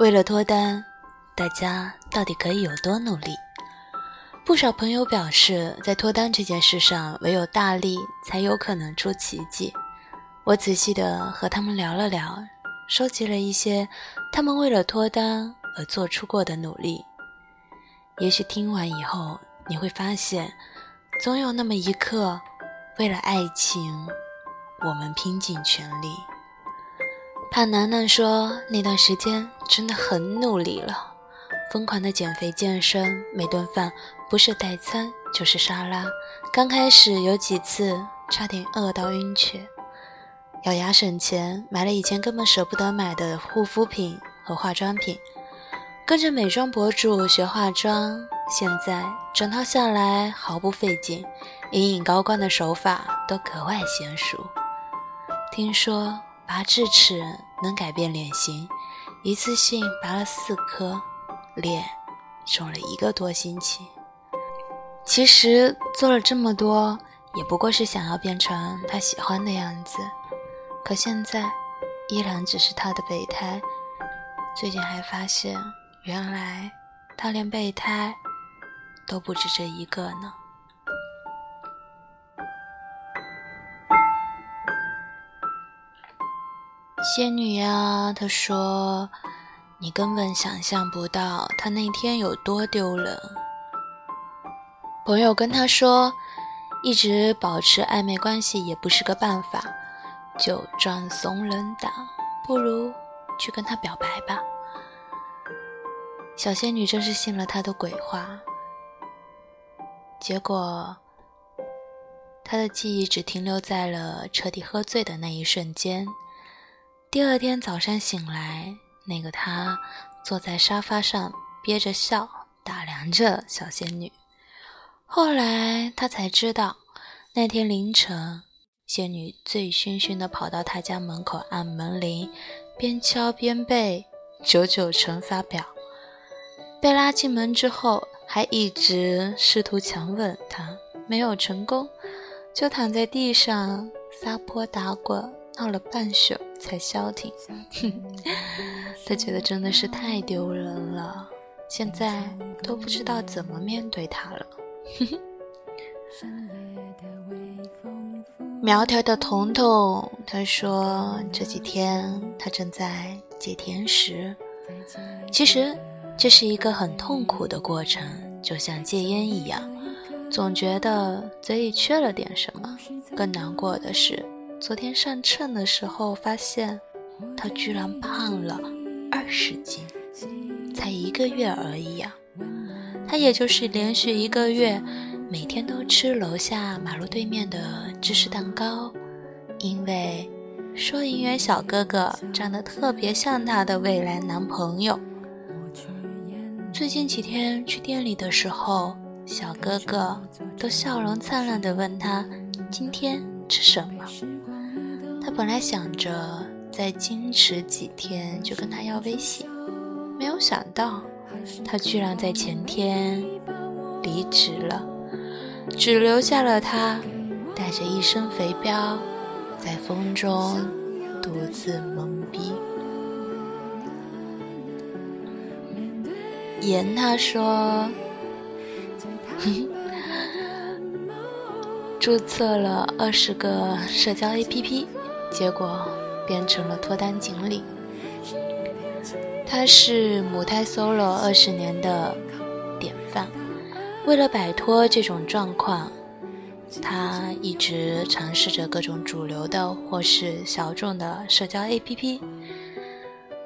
为了脱单，大家到底可以有多努力？不少朋友表示，在脱单这件事上，唯有大力才有可能出奇迹。我仔细的和他们聊了聊，收集了一些他们为了脱单而做出过的努力。也许听完以后，你会发现，总有那么一刻，为了爱情，我们拼尽全力。潘楠楠说：“那段时间真的很努力了，疯狂的减肥健身，每顿饭不是代餐就是沙拉。刚开始有几次差点饿到晕厥，咬牙省钱，买了以前根本舍不得买的护肤品和化妆品，跟着美妆博主学化妆，现在整套下来毫不费劲，隐隐高光的手法都格外娴熟。听说。”拔智齿能改变脸型，一次性拔了四颗，脸肿了一个多星期。其实做了这么多，也不过是想要变成他喜欢的样子。可现在依然只是他的备胎。最近还发现，原来他连备胎都不止这一个呢。仙女呀，她说：“你根本想象不到她那天有多丢人。”朋友跟她说：“一直保持暧昧关系也不是个办法，就装怂人胆，不如去跟他表白吧。”小仙女真是信了他的鬼话，结果她的记忆只停留在了彻底喝醉的那一瞬间。第二天早上醒来，那个他坐在沙发上憋着笑，打量着小仙女。后来他才知道，那天凌晨，仙女醉醺醺地跑到他家门口按门铃，边敲边背九九乘法表。被拉进门之后，还一直试图强吻他，没有成功，就躺在地上撒泼打滚。闹了半宿才消停，他觉得真的是太丢人了，现在都不知道怎么面对他了。苗条的彤彤，他说这几天他正在戒甜食，其实这是一个很痛苦的过程，就像戒烟一样，总觉得嘴里缺了点什么。更难过的是。昨天上称的时候，发现他居然胖了二十斤，才一个月而已啊！他也就是连续一个月，每天都吃楼下马路对面的芝士蛋糕，因为收银员小哥哥长得特别像他的未来男朋友。最近几天去店里的时候，小哥哥都笑容灿烂地问他今天吃什么。他本来想着再矜持几天就跟他要微信，没有想到他居然在前天离职了，只留下了他带着一身肥膘，在风中独自懵逼。言他说，注册了二十个社交 APP。结果变成了脱单锦鲤。他是母胎 solo 二十年的典范。为了摆脱这种状况，他一直尝试着各种主流的或是小众的社交 APP，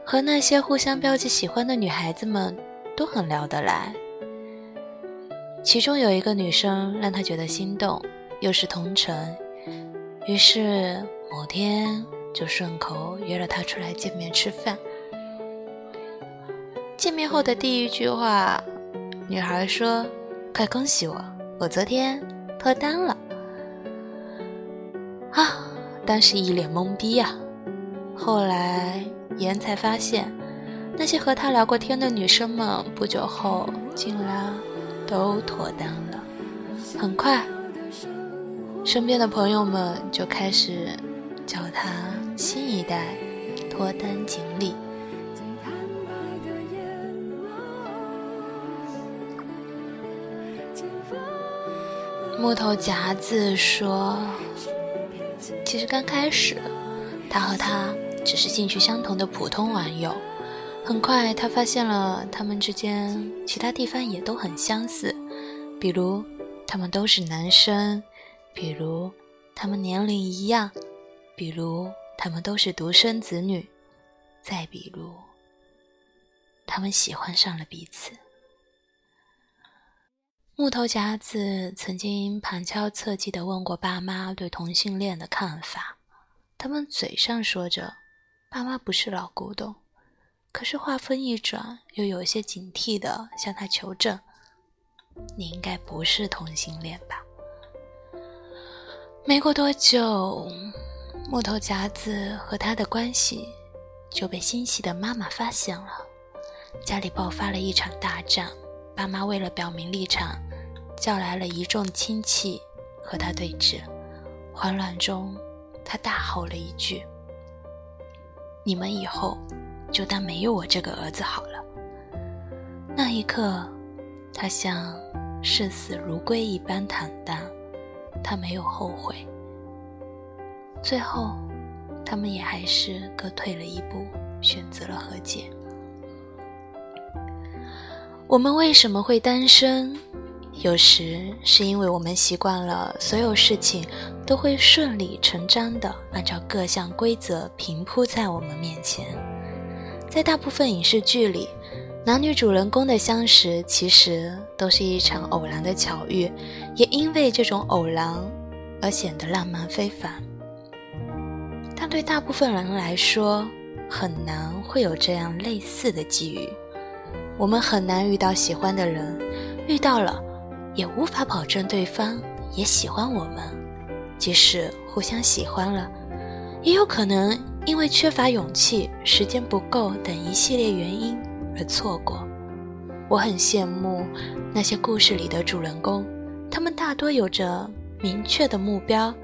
和那些互相标记喜欢的女孩子们都很聊得来。其中有一个女生让他觉得心动，又是同城，于是。某天就顺口约了他出来见面吃饭。见面后的第一句话，女孩说：“快恭喜我，我昨天脱单了。”啊，当时一脸懵逼呀。后来言才发现，那些和他聊过天的女生们，不久后竟然都脱单了。很快，身边的朋友们就开始叫他新一代脱单锦鲤。木头夹子说。其实刚开始他和他只是兴趣相同的普通玩友，很快他发现了他们之间其他地方也都很相似，比如他们都是男生。比如他们年龄一样，比如他们都是独生子女，再比如他们喜欢上了彼此。”木头夹子曾经旁敲侧击地问过爸妈对同性恋的看法，他们嘴上说着爸妈不是老古董，可是话锋一转，又有些警惕地向他求证：“你应该不是同性恋吧？”没过多久，木头夹子和他的关系就被欣喜的妈妈发现了，家里爆发了一场大战。爸妈为了表明立场，叫来了一众亲戚和他对峙。慌乱中，他大吼了一句：“你们以后就当没有我这个儿子好了。”那一刻，他像视死如归一般坦荡。他没有后悔。最后，他们也还是各退了一步，选择了和解。我们为什么会单身？有时是因为我们习惯了所有事情都会顺理成章地按照各项规则平铺在我们面前。在大部分影视剧里，男女主人公的相识其实都是一场偶然的巧遇，也因为这种偶然而显得浪漫非凡。但对大部分人来说，很难会有这样类似的际遇。我们很难遇到喜欢的人，遇到了，也无法保证对方也喜欢我们。即使互相喜欢了，也有可能因为缺乏勇气、时间不够等一系列原因而错过。我很羡慕那些故事里的主人公，他们大多有着明确的目标，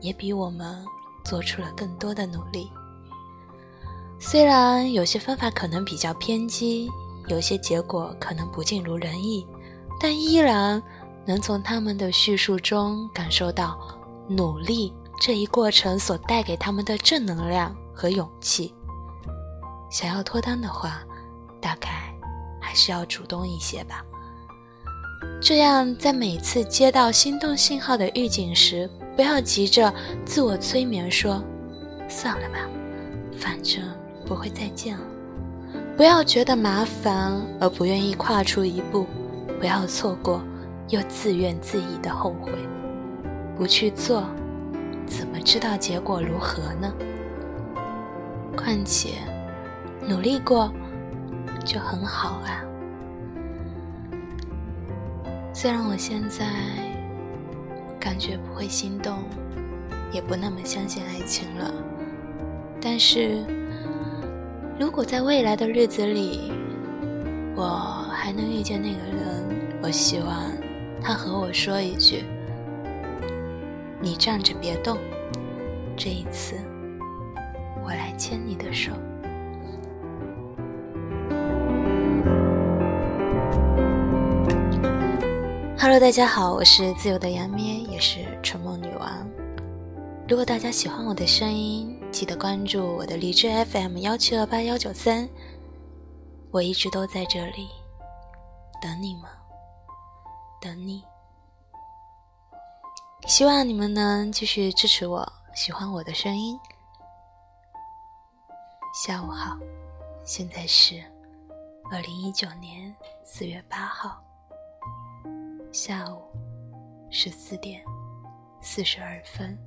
也比我们做出了更多的努力。虽然有些方法可能比较偏激。有些结果可能不尽如人意，但依然能从他们的叙述中感受到努力这一过程所带给他们的正能量和勇气。想要脱单的话，大概还是要主动一些吧。这样，在每次接到心动信号的预警时，不要急着自我催眠说：“算了吧，反正不会再见了。”不要觉得麻烦而不愿意跨出一步，不要错过又自怨自艾的后悔。不去做，怎么知道结果如何呢？况且，努力过就很好啊。虽然我现在感觉不会心动，也不那么相信爱情了，但是。如果在未来的日子里，我还能遇见那个人，我希望他和我说一句：“你站着别动，这一次我来牵你的手。” Hello，大家好，我是自由的杨咩，也是春梦女王。如果大家喜欢我的声音，记得关注我的荔枝 FM 幺七二八幺九三，我一直都在这里等你们，等你。希望你们能继续支持我，喜欢我的声音。下午好，现在是二零一九年四月八号下午十四点四十二分。